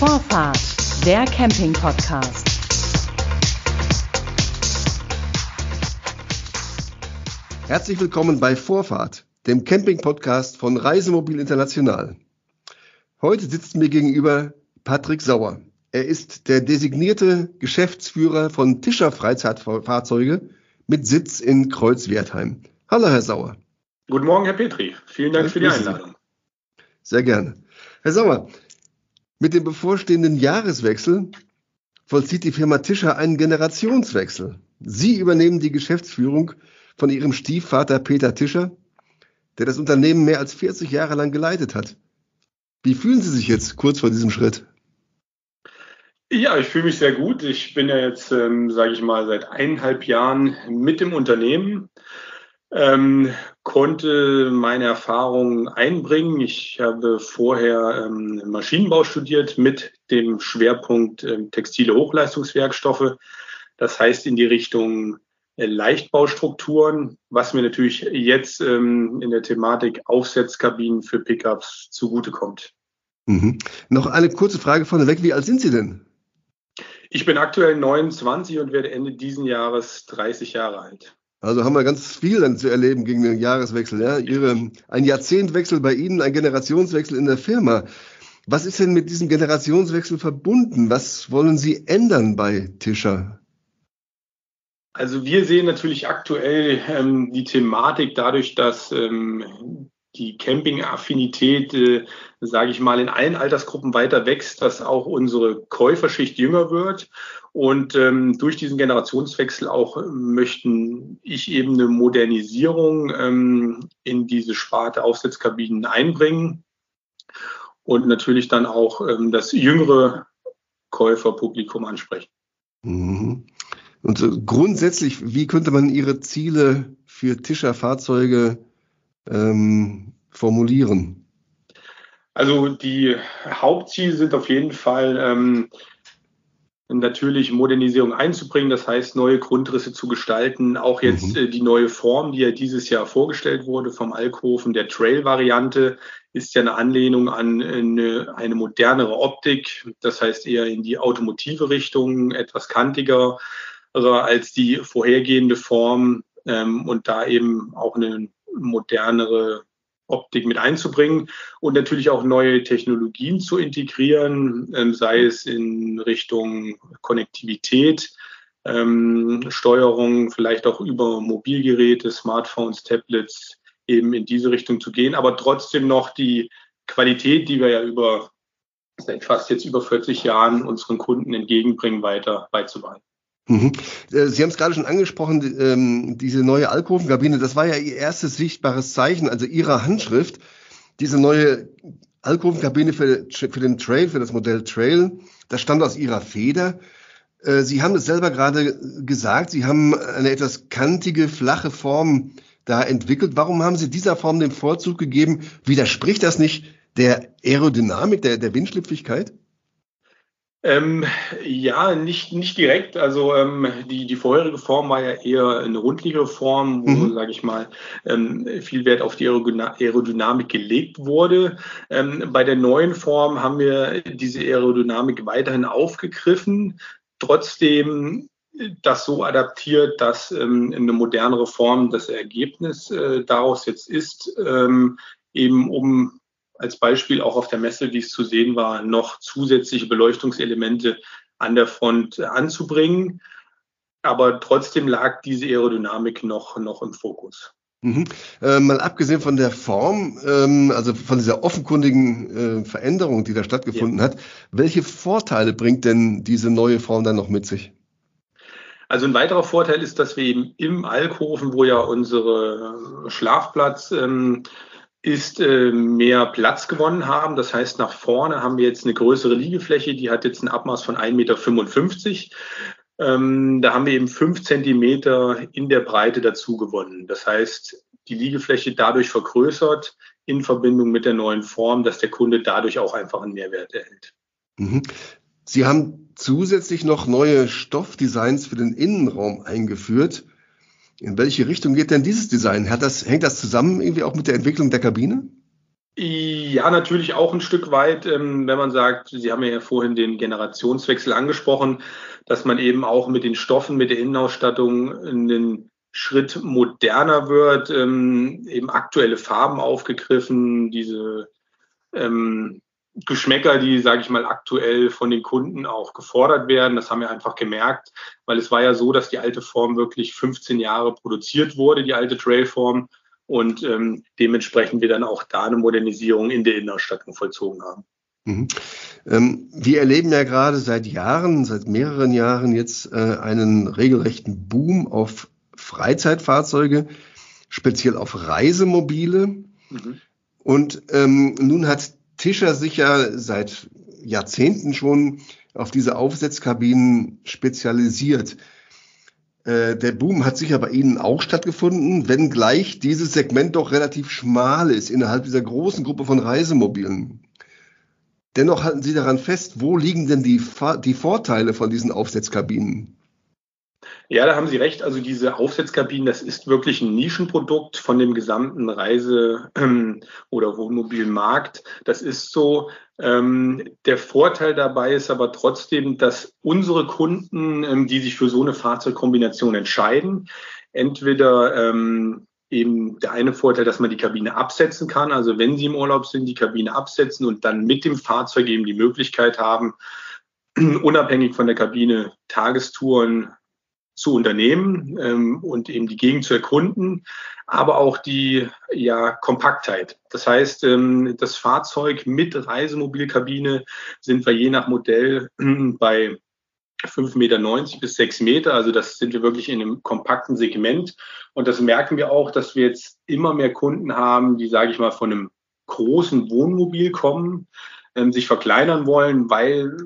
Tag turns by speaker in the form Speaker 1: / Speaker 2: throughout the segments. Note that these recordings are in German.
Speaker 1: Vorfahrt, der Camping-Podcast.
Speaker 2: Herzlich willkommen bei Vorfahrt, dem Camping-Podcast von Reisemobil International. Heute sitzt mir gegenüber Patrick Sauer. Er ist der designierte Geschäftsführer von Tischer Freizeitfahrzeuge mit Sitz in Kreuzwertheim. Hallo, Herr Sauer.
Speaker 3: Guten Morgen, Herr Petri. Vielen Dank für die Einladung.
Speaker 2: Sehr gerne. Herr Sauer, mit dem bevorstehenden Jahreswechsel vollzieht die Firma Tischer einen Generationswechsel. Sie übernehmen die Geschäftsführung von Ihrem Stiefvater Peter Tischer, der das Unternehmen mehr als 40 Jahre lang geleitet hat. Wie fühlen Sie sich jetzt kurz vor diesem Schritt?
Speaker 3: Ja, ich fühle mich sehr gut. Ich bin ja jetzt, ähm, sage ich mal, seit eineinhalb Jahren mit dem Unternehmen ähm, konnte meine Erfahrungen einbringen. Ich habe vorher ähm, Maschinenbau studiert mit dem Schwerpunkt ähm, textile Hochleistungswerkstoffe. Das heißt in die Richtung äh, Leichtbaustrukturen, was mir natürlich jetzt ähm, in der Thematik Aufsetzkabinen für Pickups zugutekommt.
Speaker 2: Mhm. Noch eine kurze Frage vorneweg. Wie alt sind Sie denn?
Speaker 3: Ich bin aktuell 29 und werde Ende diesen Jahres 30 Jahre alt.
Speaker 2: Also haben wir ganz viel dann zu erleben gegen den Jahreswechsel. Ja? Ihre, ein Jahrzehntwechsel bei Ihnen, ein Generationswechsel in der Firma. Was ist denn mit diesem Generationswechsel verbunden? Was wollen Sie ändern bei Tischer?
Speaker 3: Also wir sehen natürlich aktuell ähm, die Thematik dadurch, dass ähm, die Camping-Affinität, äh, sage ich mal, in allen Altersgruppen weiter wächst, dass auch unsere Käuferschicht jünger wird und ähm, durch diesen Generationswechsel auch möchten ich eben eine Modernisierung ähm, in diese Sparte Aufsetzkabinen einbringen und natürlich dann auch ähm, das jüngere Käuferpublikum ansprechen.
Speaker 2: Mhm. Und so grundsätzlich, wie könnte man Ihre Ziele für Tischerfahrzeuge ähm, formulieren?
Speaker 3: Also die Hauptziele sind auf jeden Fall ähm, natürlich Modernisierung einzubringen, das heißt neue Grundrisse zu gestalten. Auch jetzt mhm. äh, die neue Form, die ja dieses Jahr vorgestellt wurde vom Alkoven, der Trail-Variante, ist ja eine Anlehnung an eine, eine, modernere Optik. Das heißt eher in die automotive Richtung, etwas kantiger als die vorhergehende Form ähm, und da eben auch eine modernere Optik mit einzubringen und natürlich auch neue Technologien zu integrieren, ähm, sei es in Richtung Konnektivität, ähm, Steuerung, vielleicht auch über Mobilgeräte, Smartphones, Tablets, eben in diese Richtung zu gehen, aber trotzdem noch die Qualität, die wir ja über seit fast jetzt über 40 Jahren unseren Kunden entgegenbringen, weiter beizubehalten.
Speaker 2: Mhm. Äh, Sie haben es gerade schon angesprochen, ähm, diese neue Alkovenkabine, das war ja Ihr erstes sichtbares Zeichen, also Ihre Handschrift. Diese neue Alkovenkabine für, für den Trail, für das Modell Trail, das stammt aus Ihrer Feder. Äh, Sie haben es selber gerade gesagt, Sie haben eine etwas kantige, flache Form da entwickelt. Warum haben Sie dieser Form den Vorzug gegeben? Widerspricht das nicht der Aerodynamik, der, der Windschlüpfigkeit?
Speaker 3: Ähm, ja, nicht, nicht direkt. Also ähm, die, die vorherige Form war ja eher eine rundliche Form, wo, mhm. sage ich mal, ähm, viel Wert auf die Aerodynamik gelegt wurde. Ähm, bei der neuen Form haben wir diese Aerodynamik weiterhin aufgegriffen, trotzdem das so adaptiert, dass ähm, eine modernere Form das Ergebnis äh, daraus jetzt ist, ähm, eben um als Beispiel auch auf der Messe, wie es zu sehen war, noch zusätzliche Beleuchtungselemente an der Front anzubringen. Aber trotzdem lag diese Aerodynamik noch, noch im Fokus.
Speaker 2: Mhm. Äh, mal abgesehen von der Form, ähm, also von dieser offenkundigen äh, Veränderung, die da stattgefunden ja. hat, welche Vorteile bringt denn diese neue Form dann noch mit sich?
Speaker 3: Also ein weiterer Vorteil ist, dass wir eben im Alkoven, wo ja unsere Schlafplatz ähm, ist äh, mehr Platz gewonnen haben. Das heißt, nach vorne haben wir jetzt eine größere Liegefläche, die hat jetzt ein Abmaß von 1,55 Meter. Ähm, da haben wir eben fünf Zentimeter in der Breite dazu gewonnen. Das heißt, die Liegefläche dadurch vergrößert in Verbindung mit der neuen Form, dass der Kunde dadurch auch einfach einen Mehrwert erhält.
Speaker 2: Mhm. Sie haben zusätzlich noch neue Stoffdesigns für den Innenraum eingeführt. In welche Richtung geht denn dieses Design? Hat das, hängt das zusammen irgendwie auch mit der Entwicklung der Kabine?
Speaker 3: Ja, natürlich auch ein Stück weit, ähm, wenn man sagt, Sie haben ja vorhin den Generationswechsel angesprochen, dass man eben auch mit den Stoffen, mit der Innenausstattung einen Schritt moderner wird, ähm, eben aktuelle Farben aufgegriffen, diese ähm, Geschmäcker, die, sage ich mal, aktuell von den Kunden auch gefordert werden. Das haben wir einfach gemerkt, weil es war ja so, dass die alte Form wirklich 15 Jahre produziert wurde, die alte Trailform. Und ähm, dementsprechend wir dann auch da eine Modernisierung in der Innenausstattung vollzogen haben.
Speaker 2: Mhm. Ähm, wir erleben ja gerade seit Jahren, seit mehreren Jahren jetzt äh, einen regelrechten Boom auf Freizeitfahrzeuge, speziell auf Reisemobile. Mhm. Und ähm, nun hat Tischer sich ja seit Jahrzehnten schon auf diese Aufsetzkabinen spezialisiert. Äh, der Boom hat sicher bei Ihnen auch stattgefunden, wenngleich dieses Segment doch relativ schmal ist innerhalb dieser großen Gruppe von Reisemobilen. Dennoch halten Sie daran fest, wo liegen denn die, die Vorteile von diesen Aufsetzkabinen?
Speaker 3: Ja, da haben Sie recht. Also diese Aufsetzkabinen, das ist wirklich ein Nischenprodukt von dem gesamten Reise- ähm, oder Wohnmobilmarkt. Das ist so. Ähm, der Vorteil dabei ist aber trotzdem, dass unsere Kunden, ähm, die sich für so eine Fahrzeugkombination entscheiden, entweder eben der eine Vorteil, dass man die Kabine absetzen kann. Also wenn Sie im Urlaub sind, die Kabine absetzen und dann mit dem Fahrzeug eben die Möglichkeit haben, unabhängig von der Kabine Tagestouren zu unternehmen ähm, und eben die Gegend zu erkunden, aber auch die ja, Kompaktheit. Das heißt, ähm, das Fahrzeug mit Reisemobilkabine sind wir je nach Modell äh, bei 5,90 Meter bis 6 Meter. Also das sind wir wirklich in einem kompakten Segment. Und das merken wir auch, dass wir jetzt immer mehr Kunden haben, die, sage ich mal, von einem großen Wohnmobil kommen, ähm, sich verkleinern wollen, weil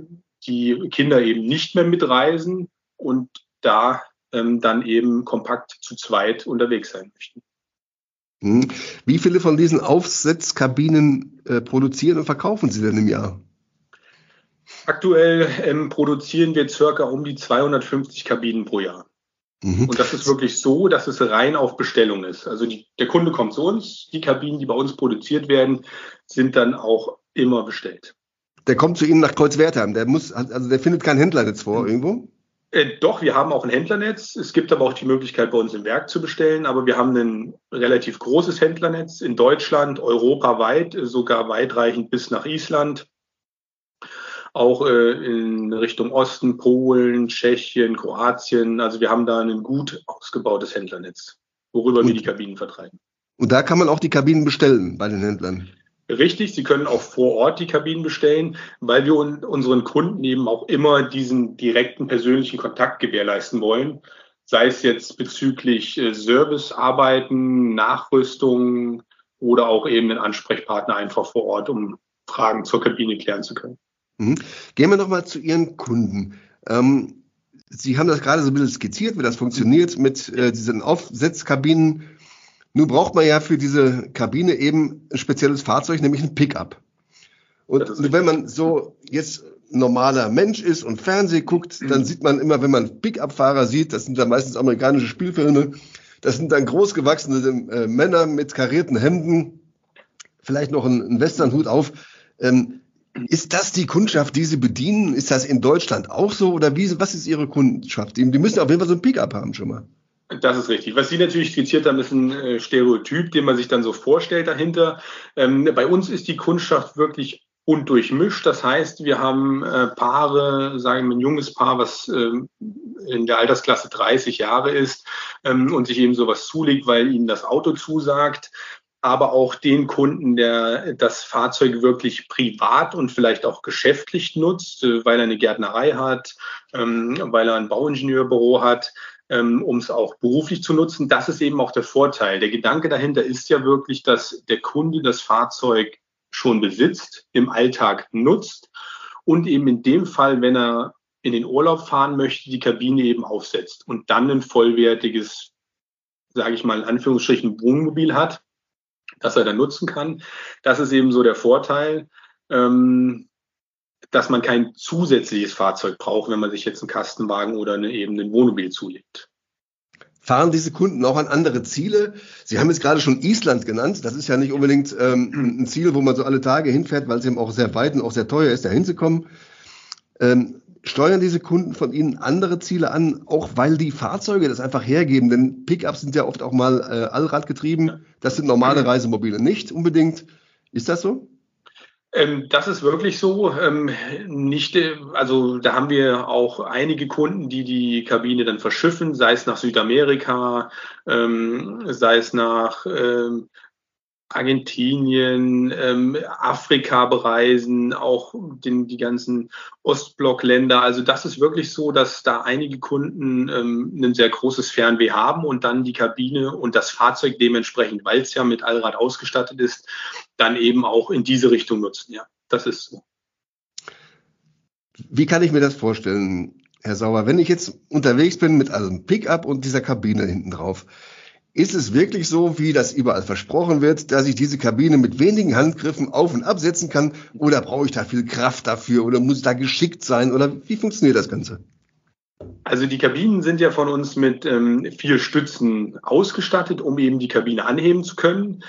Speaker 3: die Kinder eben nicht mehr mitreisen und da ähm, dann eben kompakt zu zweit unterwegs sein möchten.
Speaker 2: Hm. Wie viele von diesen Aufsetzkabinen äh, produzieren und verkaufen Sie denn im Jahr?
Speaker 3: Aktuell ähm, produzieren wir circa um die 250 Kabinen pro Jahr. Mhm. Und das ist wirklich so, dass es rein auf Bestellung ist. Also die, der Kunde kommt zu uns, die Kabinen, die bei uns produziert werden, sind dann auch immer bestellt.
Speaker 2: Der kommt zu Ihnen nach Kreuzwertheim. Der muss, also der findet keinen Händler jetzt vor mhm. irgendwo?
Speaker 3: Äh, doch, wir haben auch ein Händlernetz. Es gibt aber auch die Möglichkeit, bei uns im Werk zu bestellen. Aber wir haben ein relativ großes Händlernetz in Deutschland, europaweit, sogar weitreichend bis nach Island. Auch äh, in Richtung Osten, Polen, Tschechien, Kroatien. Also wir haben da ein gut ausgebautes Händlernetz, worüber und, wir die Kabinen vertreiben.
Speaker 2: Und da kann man auch die Kabinen bestellen bei den Händlern.
Speaker 3: Richtig, Sie können auch vor Ort die Kabinen bestellen, weil wir unseren Kunden eben auch immer diesen direkten persönlichen Kontakt gewährleisten wollen, sei es jetzt bezüglich äh, Servicearbeiten, Nachrüstung oder auch eben einen Ansprechpartner einfach vor Ort, um Fragen zur Kabine klären zu können.
Speaker 2: Mhm. Gehen wir nochmal zu Ihren Kunden. Ähm, Sie haben das gerade so ein bisschen skizziert, wie das funktioniert mit äh, diesen Aufsetzkabinen. Nun braucht man ja für diese Kabine eben ein spezielles Fahrzeug, nämlich ein Pickup. Und wenn man so jetzt normaler Mensch ist und Fernseh guckt, dann mhm. sieht man immer, wenn man Pickup-Fahrer sieht, das sind dann meistens amerikanische Spielfilme, das sind dann großgewachsene äh, Männer mit karierten Hemden, vielleicht noch ein, ein Westernhut auf. Ähm, ist das die Kundschaft, die Sie bedienen? Ist das in Deutschland auch so? Oder wie, was ist Ihre Kundschaft? Die, die müssen auf jeden Fall so ein Pickup haben schon mal.
Speaker 3: Das ist richtig. Was Sie natürlich skizziert haben, ist ein äh, Stereotyp, den man sich dann so vorstellt dahinter. Ähm, bei uns ist die Kundschaft wirklich undurchmischt. Das heißt, wir haben äh, Paare, sagen wir ein junges Paar, was ähm, in der Altersklasse 30 Jahre ist ähm, und sich eben sowas zulegt, weil ihnen das Auto zusagt aber auch den Kunden, der das Fahrzeug wirklich privat und vielleicht auch geschäftlich nutzt, äh, weil er eine Gärtnerei hat, weil er ein Bauingenieurbüro hat, ähm, um es auch beruflich zu nutzen. Das ist eben auch der Vorteil. Der Gedanke dahinter ist ja wirklich, dass der Kunde das Fahrzeug schon besitzt, im Alltag nutzt und eben in dem Fall, wenn er in den Urlaub fahren möchte, die Kabine eben aufsetzt und dann ein vollwertiges, sage ich mal in Anführungsstrichen, Wohnmobil hat, das er dann nutzen kann. Das ist eben so der Vorteil. Ähm, dass man kein zusätzliches Fahrzeug braucht, wenn man sich jetzt einen Kastenwagen oder eine, eben ein Wohnmobil zulegt.
Speaker 2: Fahren diese Kunden auch an andere Ziele? Sie haben jetzt gerade schon Island genannt. Das ist ja nicht unbedingt ähm, ein Ziel, wo man so alle Tage hinfährt, weil es eben auch sehr weit und auch sehr teuer ist, da hinzukommen. Ähm, steuern diese Kunden von Ihnen andere Ziele an, auch weil die Fahrzeuge das einfach hergeben? Denn Pickups sind ja oft auch mal äh, allradgetrieben. Das sind normale Reisemobile nicht unbedingt. Ist das so?
Speaker 3: Ähm, das ist wirklich so. Ähm, nicht, äh, also da haben wir auch einige Kunden, die die Kabine dann verschiffen, sei es nach Südamerika, ähm, sei es nach ähm, Argentinien, ähm, Afrika bereisen, auch den, die ganzen Ostblockländer. Also das ist wirklich so, dass da einige Kunden ähm, ein sehr großes Fernweh haben und dann die Kabine und das Fahrzeug dementsprechend, weil es ja mit Allrad ausgestattet ist, dann eben auch in diese Richtung nutzen. Ja, das ist so.
Speaker 2: Wie kann ich mir das vorstellen, Herr Sauer? Wenn ich jetzt unterwegs bin mit einem Pickup und dieser Kabine hinten drauf, ist es wirklich so, wie das überall versprochen wird, dass ich diese Kabine mit wenigen Handgriffen auf und absetzen kann? Oder brauche ich da viel Kraft dafür? Oder muss ich da geschickt sein? Oder wie funktioniert das Ganze?
Speaker 3: Also die Kabinen sind ja von uns mit ähm, vier Stützen ausgestattet, um eben die Kabine anheben zu können.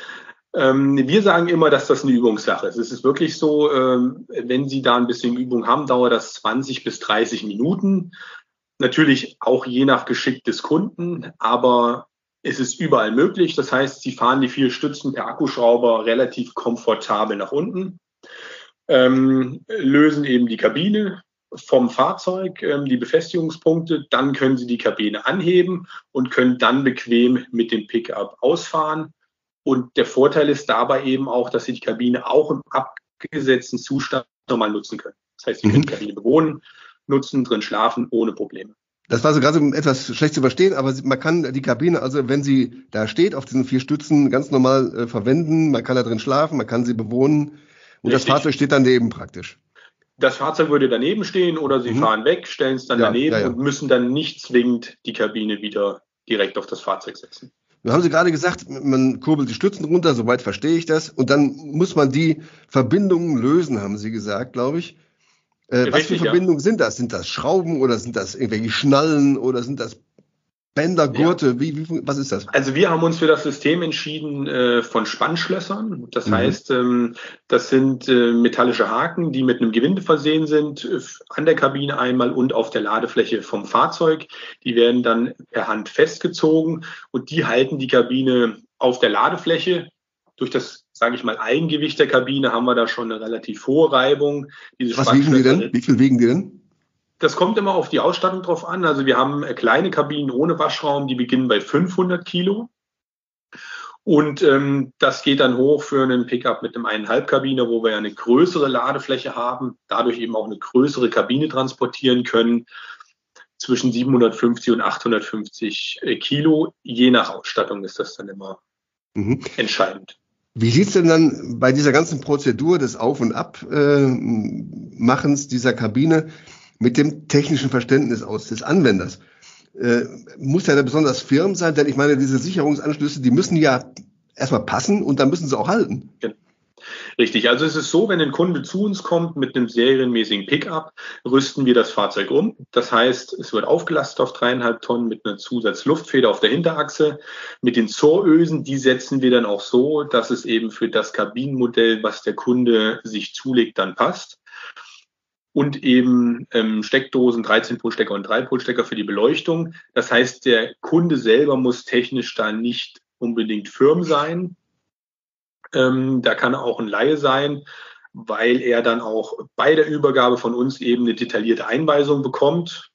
Speaker 3: Ähm, wir sagen immer, dass das eine Übungssache ist. Es ist wirklich so, ähm, wenn Sie da ein bisschen Übung haben, dauert das 20 bis 30 Minuten. Natürlich auch je nach Geschick des Kunden, aber es ist überall möglich. Das heißt, Sie fahren die vier Stützen per Akkuschrauber relativ komfortabel nach unten, ähm, lösen eben die Kabine vom Fahrzeug, ähm, die Befestigungspunkte. Dann können Sie die Kabine anheben und können dann bequem mit dem Pickup ausfahren. Und der Vorteil ist dabei eben auch, dass Sie die Kabine auch im abgesetzten Zustand nochmal nutzen können. Das heißt, Sie können die mhm. Kabine bewohnen, nutzen, drin schlafen ohne Probleme.
Speaker 2: Das war so gerade etwas schlecht zu verstehen, aber man kann die Kabine, also wenn sie da steht, auf diesen vier Stützen ganz normal äh, verwenden. Man kann da drin schlafen, man kann sie bewohnen und Richtig. das Fahrzeug steht daneben praktisch.
Speaker 3: Das Fahrzeug würde daneben stehen oder sie mhm. fahren weg, stellen es dann ja, daneben ja, ja. und müssen dann nicht zwingend die Kabine wieder direkt auf das Fahrzeug setzen.
Speaker 2: Nun haben Sie gerade gesagt, man kurbelt die Stützen runter, soweit verstehe ich das. Und dann muss man die Verbindungen lösen, haben Sie gesagt, glaube ich. Äh, was für Verbindungen ja. sind das? Sind das Schrauben oder sind das irgendwelche Schnallen oder sind das Bänder, Gurte? Ja. Wie, wie, was ist das?
Speaker 3: Also wir haben uns für das System entschieden äh, von Spannschlössern. Das mhm. heißt, ähm, das sind äh, metallische Haken, die mit einem Gewinde versehen sind, äh, an der Kabine einmal und auf der Ladefläche vom Fahrzeug. Die werden dann per Hand festgezogen und die halten die Kabine auf der Ladefläche durch das sage ich mal, Eigengewicht der Kabine haben wir da schon eine relativ hohe Reibung.
Speaker 2: Diese Was wiegen die denn? Wie viel wiegen die denn?
Speaker 3: Das kommt immer auf die Ausstattung drauf an. Also wir haben äh, kleine Kabinen ohne Waschraum, die beginnen bei 500 Kilo. Und ähm, das geht dann hoch für einen Pickup mit einem eineinhalb Kabine, wo wir ja eine größere Ladefläche haben, dadurch eben auch eine größere Kabine transportieren können. Zwischen 750 und 850 äh, Kilo. Je nach Ausstattung ist das dann immer mhm. entscheidend.
Speaker 2: Wie sieht's denn dann bei dieser ganzen Prozedur des Auf- und Abmachens äh, dieser Kabine mit dem technischen Verständnis aus des Anwenders? Äh, muss der da besonders firm sein? Denn ich meine, diese Sicherungsanschlüsse, die müssen ja erstmal passen und dann müssen sie auch halten.
Speaker 3: Richtig, also es ist so, wenn ein Kunde zu uns kommt mit einem serienmäßigen Pickup, rüsten wir das Fahrzeug um. Das heißt, es wird aufgelastet auf dreieinhalb Tonnen mit einer Zusatzluftfeder auf der Hinterachse. Mit den Zorösen, die setzen wir dann auch so, dass es eben für das Kabinenmodell, was der Kunde sich zulegt, dann passt und eben ähm, Steckdosen, 13-Pol-Stecker und 3-Pol-Stecker für die Beleuchtung. Das heißt, der Kunde selber muss technisch da nicht unbedingt firm sein. Ähm, da kann er auch ein Laie sein, weil er dann auch bei der Übergabe von uns eben eine detaillierte Einweisung bekommt.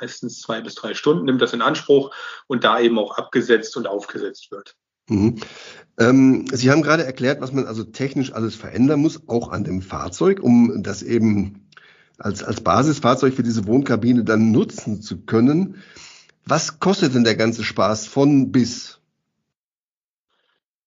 Speaker 3: Meistens zwei bis drei Stunden nimmt das in Anspruch und da eben auch abgesetzt und aufgesetzt wird.
Speaker 2: Mhm. Ähm, Sie haben gerade erklärt, was man also technisch alles verändern muss, auch an dem Fahrzeug, um das eben als, als Basisfahrzeug für diese Wohnkabine dann nutzen zu können. Was kostet denn der ganze Spaß von bis?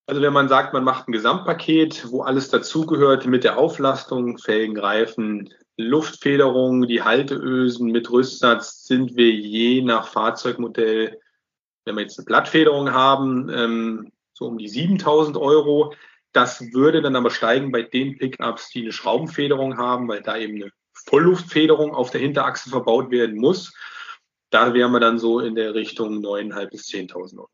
Speaker 3: Also wenn man sagt, man macht ein Gesamtpaket, wo alles dazugehört mit der Auflastung, Felgen, Reifen, Luftfederung, die Halteösen mit Rüstsatz, sind wir je nach Fahrzeugmodell, wenn wir jetzt eine Blattfederung haben, ähm, so um die 7000 Euro. Das würde dann aber steigen bei den Pickups, die eine Schraubenfederung haben, weil da eben eine Vollluftfederung auf der Hinterachse verbaut werden muss. da wären wir dann so in der Richtung 9.500 bis 10.000 Euro.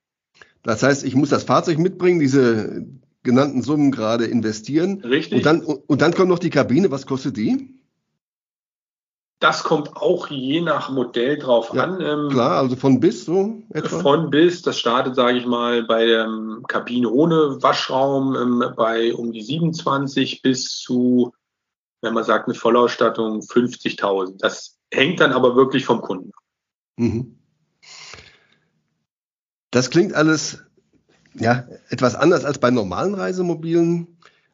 Speaker 2: Das heißt, ich muss das Fahrzeug mitbringen, diese genannten Summen gerade investieren.
Speaker 3: Richtig.
Speaker 2: Und dann, und dann kommt noch die Kabine. Was kostet die?
Speaker 3: Das kommt auch je nach Modell drauf
Speaker 2: Ja,
Speaker 3: an. Ähm,
Speaker 2: Klar, also von bis so etwa.
Speaker 3: Von bis, das startet, sage ich mal, bei der ähm, Kabine ohne Waschraum ähm, bei um die 27 bis zu, wenn man sagt, eine Vollausstattung 50.000. Das hängt dann aber wirklich vom Kunden. ab.
Speaker 2: Mhm. Das klingt alles ja etwas anders als bei normalen Reisemobilen.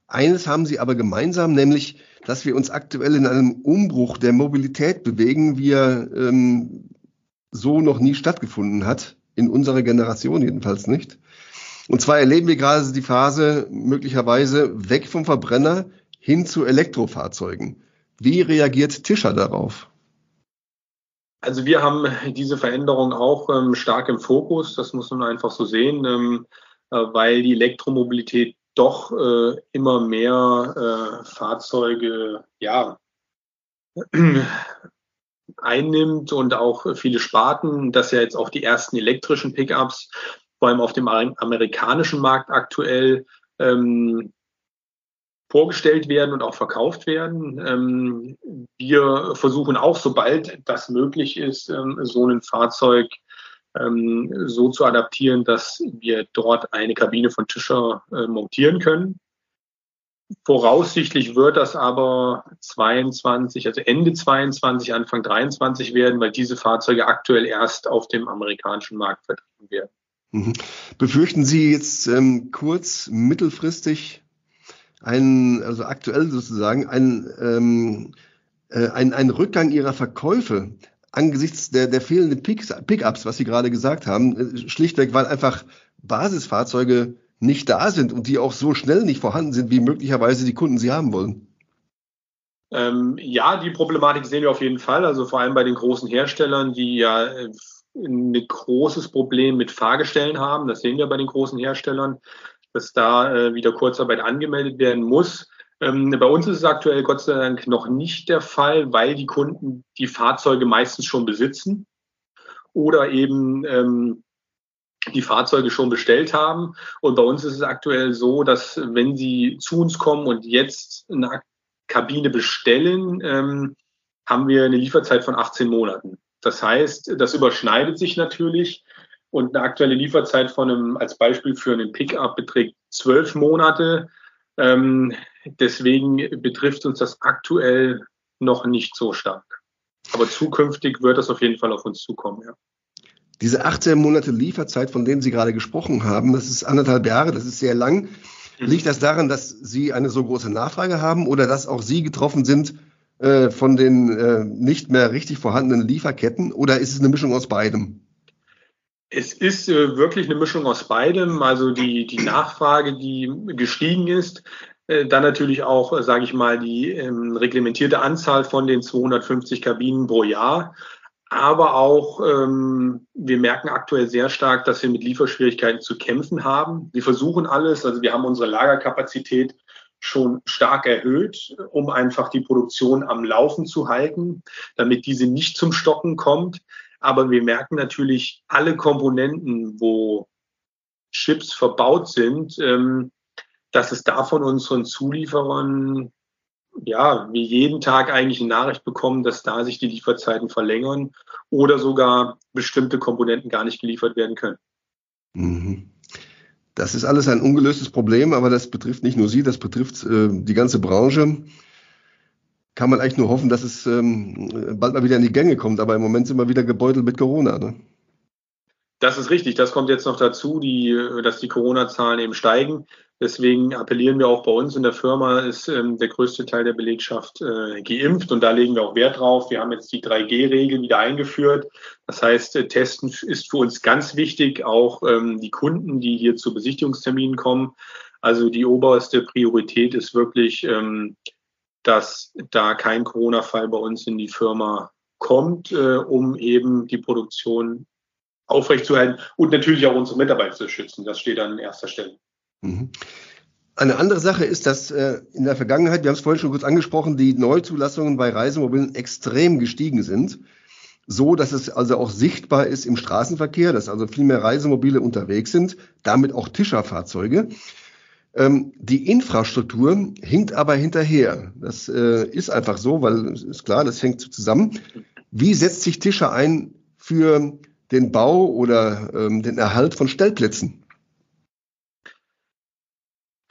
Speaker 2: Eines haben sie aber gemeinsam, nämlich, dass wir uns aktuell in einem Umbruch der Mobilität bewegen, wie er ähm, so noch nie stattgefunden hat, in unserer Generation jedenfalls nicht. Und zwar erleben wir gerade die Phase möglicherweise weg vom Verbrenner hin zu Elektrofahrzeugen. Wie reagiert Tischer darauf?
Speaker 3: Also wir haben diese Veränderung auch ähm, stark im Fokus, das muss man einfach so sehen, ähm, äh, weil die Elektromobilität doch äh, immer mehr äh, Fahrzeuge ja, einnimmt und auch viele Sparten, dass ja jetzt auch die ersten elektrischen Pickups, vor allem auf dem amerikanischen Markt aktuell, ähm, vorgestellt werden und auch verkauft werden. Ähm, wir versuchen auch, sobald das möglich ist, ähm, so ein Fahrzeug ähm, so zu adaptieren, dass wir dort eine Kabine von Tischer äh, montieren können. Voraussichtlich wird das aber 22, also Ende 22, Anfang 23 werden, weil diese Fahrzeuge aktuell erst auf dem amerikanischen Markt vertrieben werden.
Speaker 2: Mhm. Befürchten Sie jetzt ähm, kurz, mittelfristig einen, also aktuell sozusagen, einen, ähm, äh, einen, einen Rückgang Ihrer Verkäufe angesichts der, der fehlenden Pickups, was Sie gerade gesagt haben, äh, schlichtweg, weil einfach Basisfahrzeuge nicht da sind und die auch so schnell nicht vorhanden sind, wie möglicherweise die Kunden sie haben wollen.
Speaker 3: Ähm, ja, die Problematik sehen wir auf jeden Fall. Also vor allem bei den großen Herstellern, die ja äh, ein großes Problem mit Fahrgestellen haben. Das sehen wir bei den großen Herstellern, dass da äh, wieder Kurzarbeit angemeldet werden muss. Ähm, bei uns ist es aktuell Gott sei Dank noch nicht der Fall, weil die Kunden die Fahrzeuge meistens schon besitzen oder eben ähm, die Fahrzeuge schon bestellt haben. Und bei uns ist es aktuell so, dass wenn sie zu uns kommen und jetzt eine Kabine bestellen, ähm, haben wir eine Lieferzeit von 18 Monaten. Das heißt, das überschneidet sich natürlich und eine aktuelle Lieferzeit von einem, als Beispiel für einen Pickup beträgt zwölf Monate. Ähm, deswegen betrifft uns das aktuell noch nicht so stark. Aber zukünftig wird das auf jeden Fall auf uns zukommen, ja.
Speaker 2: Diese 18 Monate Lieferzeit, von denen Sie gerade gesprochen haben, das ist anderthalb Jahre, das ist sehr lang.
Speaker 3: Mhm.
Speaker 2: Liegt das daran, dass Sie eine so große Nachfrage haben oder dass auch Sie getroffen sind äh, von den äh, nicht mehr richtig vorhandenen Lieferketten oder ist es eine Mischung aus beidem?
Speaker 3: Es ist äh, wirklich eine Mischung aus beidem. Also die, die Nachfrage, die gestiegen ist, äh, dann natürlich auch, äh, sage ich mal, die ähm, reglementierte Anzahl von den 250 Kabinen pro Jahr. Aber auch, ähm, wir merken aktuell sehr stark, dass wir mit Lieferschwierigkeiten zu kämpfen haben. Wir versuchen alles, also wir haben unsere Lagerkapazität schon stark erhöht, um einfach die Produktion am Laufen zu halten, damit diese nicht zum Stocken kommt. Aber wir merken natürlich alle Komponenten, wo Chips verbaut sind, ähm, dass es da von unseren Zulieferern ja, wir jeden Tag eigentlich eine Nachricht bekommen, dass da sich die Lieferzeiten verlängern oder sogar bestimmte Komponenten gar nicht geliefert werden können.
Speaker 2: Mhm. Das ist alles ein ungelöstes Problem, aber das betrifft nicht nur Sie, das betrifft äh, die ganze Branche. Kann man eigentlich nur hoffen, dass es ähm, bald mal wieder in die Gänge kommt, aber im Moment sind wir wieder gebeutelt mit Corona. Ne?
Speaker 3: Das ist richtig. Das kommt jetzt noch dazu, die, dass die Corona-Zahlen eben steigen. Deswegen appellieren wir auch bei uns in der Firma, ist ähm, der größte Teil der Belegschaft äh, geimpft und da legen wir auch Wert drauf. Wir haben jetzt die 3G-Regel wieder eingeführt. Das heißt, äh, Testen ist für uns ganz wichtig, auch ähm, die Kunden, die hier zu Besichtigungsterminen kommen. Also die oberste Priorität ist wirklich, ähm, dass da kein Corona-Fall bei uns in die Firma kommt, äh, um eben die Produktion aufrechtzuerhalten und natürlich auch unsere Mitarbeiter zu schützen. Das steht an erster Stelle.
Speaker 2: Mhm. Eine andere Sache ist, dass äh, in der Vergangenheit, wir haben es vorhin schon kurz angesprochen, die Neuzulassungen bei Reisemobilen extrem gestiegen sind. so, dass es also auch sichtbar ist im Straßenverkehr, dass also viel mehr Reisemobile unterwegs sind, damit auch Tischerfahrzeuge. Ähm, die Infrastruktur hinkt aber hinterher. Das äh, ist einfach so, weil es ist klar, das hängt zusammen. Wie setzt sich Tischer ein für den Bau oder ähm, den Erhalt von Stellplätzen?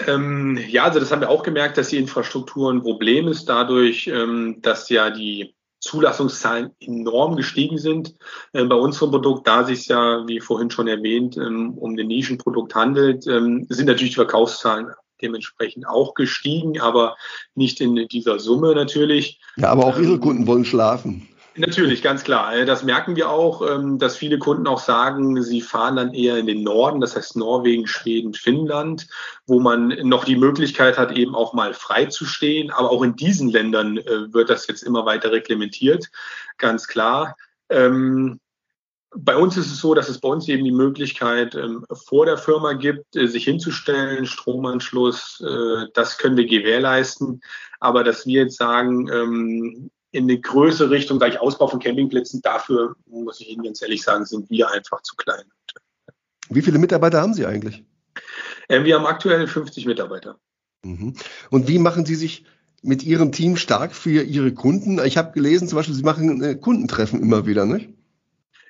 Speaker 3: Ähm, ja, also das haben wir auch gemerkt, dass die Infrastruktur ein Problem ist, dadurch, ähm, dass ja die Zulassungszahlen enorm gestiegen sind äh, bei unserem Produkt, da sich ja, wie vorhin schon erwähnt, ähm, um ein Nischenprodukt handelt, ähm, sind natürlich die Verkaufszahlen dementsprechend auch gestiegen, aber nicht in dieser Summe natürlich.
Speaker 2: Ja, aber auch Ihre ähm, Kunden wollen schlafen.
Speaker 3: Natürlich, ganz klar. Das merken wir auch, ähm, dass viele Kunden auch sagen, sie fahren dann eher in den Norden, das heißt Norwegen, Schweden, Finnland, wo man noch die Möglichkeit hat, eben auch mal frei zu stehen. Aber auch in diesen Ländern äh, wird das jetzt immer weiter reglementiert, ganz klar. Ähm, bei uns ist es so, dass es bei uns eben die Möglichkeit ähm, vor der Firma gibt, äh, sich hinzustellen, Stromanschluss, äh, das können wir gewährleisten. Aber dass wir jetzt sagen, in eine größere Richtung, sage ich, Ausbau von Campingplätzen. Dafür, muss ich Ihnen ganz ehrlich sagen, sind wir einfach zu klein.
Speaker 2: Wie viele Mitarbeiter haben Sie eigentlich?
Speaker 3: Ähm, wir haben aktuell 50 Mitarbeiter.
Speaker 2: Mhm. Und wie machen Sie sich mit Ihrem Team stark für Ihre Kunden? Ich habe gelesen, zum Beispiel, Sie machen äh, Kundentreffen immer wieder, nicht?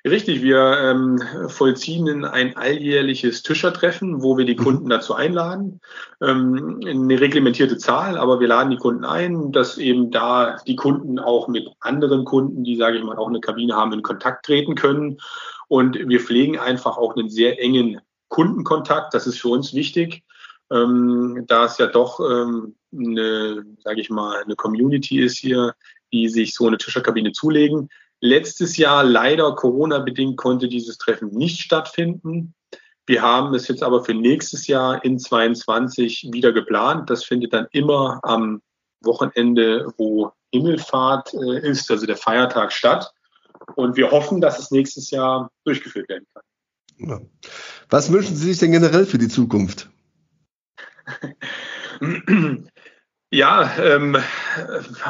Speaker 3: Richtig, wir ähm, vollziehen ein alljährliches Tischertreffen, wo wir die mhm. Kunden dazu einladen. Ähm, eine reglementierte Zahl, aber wir laden die Kunden ein, dass eben da die Kunden auch mit anderen Kunden, die, sage ich mal, auch eine Kabine haben, in Kontakt treten können. Und wir pflegen einfach auch einen sehr engen Kundenkontakt. Das ist für uns wichtig, ähm, da es ja doch ähm, eine, sage ich mal, eine Community ist hier, die sich so eine Tischerkabine zulegen. Letztes Jahr leider Corona-bedingt konnte dieses Treffen nicht stattfinden. Wir haben es jetzt aber für nächstes Jahr in 22 wieder geplant. Das findet dann immer am Wochenende, wo Himmelfahrt äh, ist, also der Feiertag statt. Und wir hoffen, dass es nächstes Jahr durchgeführt werden kann.
Speaker 2: Ja. Was wünschen Sie sich denn generell für die Zukunft?
Speaker 3: Ja, ähm,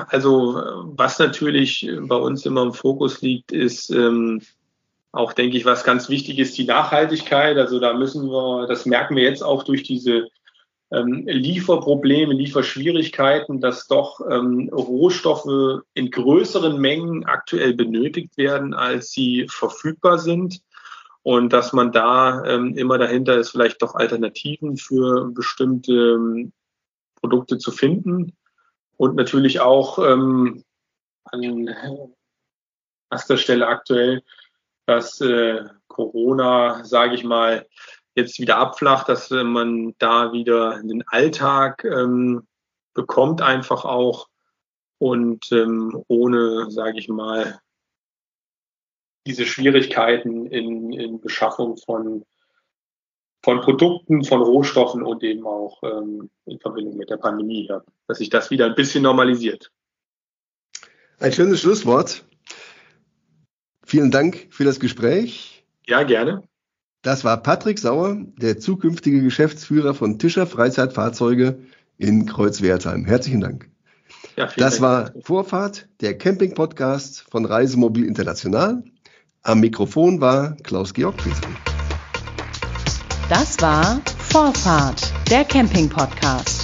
Speaker 3: also was natürlich bei uns immer im Fokus liegt, ist ähm, auch, denke ich, was ganz wichtig ist, die Nachhaltigkeit. Also da müssen wir, das merken wir jetzt auch durch diese ähm, Lieferprobleme, Lieferschwierigkeiten, dass doch ähm, Rohstoffe in größeren Mengen aktuell benötigt werden, als sie verfügbar sind. Und dass man da ähm, immer dahinter ist, vielleicht doch Alternativen für bestimmte ähm, Produkte zu finden und natürlich auch ähm, an erster Stelle aktuell, dass äh, Corona, sage ich mal, jetzt wieder abflacht, dass äh, man da wieder den Alltag ähm, bekommt einfach auch und ähm, ohne, sage ich mal, diese Schwierigkeiten in, in Beschaffung von von Produkten, von Rohstoffen und eben auch ähm, in Verbindung mit der Pandemie, ja, dass sich das wieder ein bisschen normalisiert.
Speaker 2: Ein schönes Schlusswort. Vielen Dank für das Gespräch.
Speaker 3: Ja, gerne.
Speaker 2: Das war Patrick Sauer, der zukünftige Geschäftsführer von Tischer Freizeitfahrzeuge in Kreuzwertheim. Herzlichen Dank. Ja, das Dank. war Vorfahrt, der Camping-Podcast von Reisemobil International. Am Mikrofon war Klaus-Georg Friesmann.
Speaker 1: Das war Vorfahrt, der Camping-Podcast.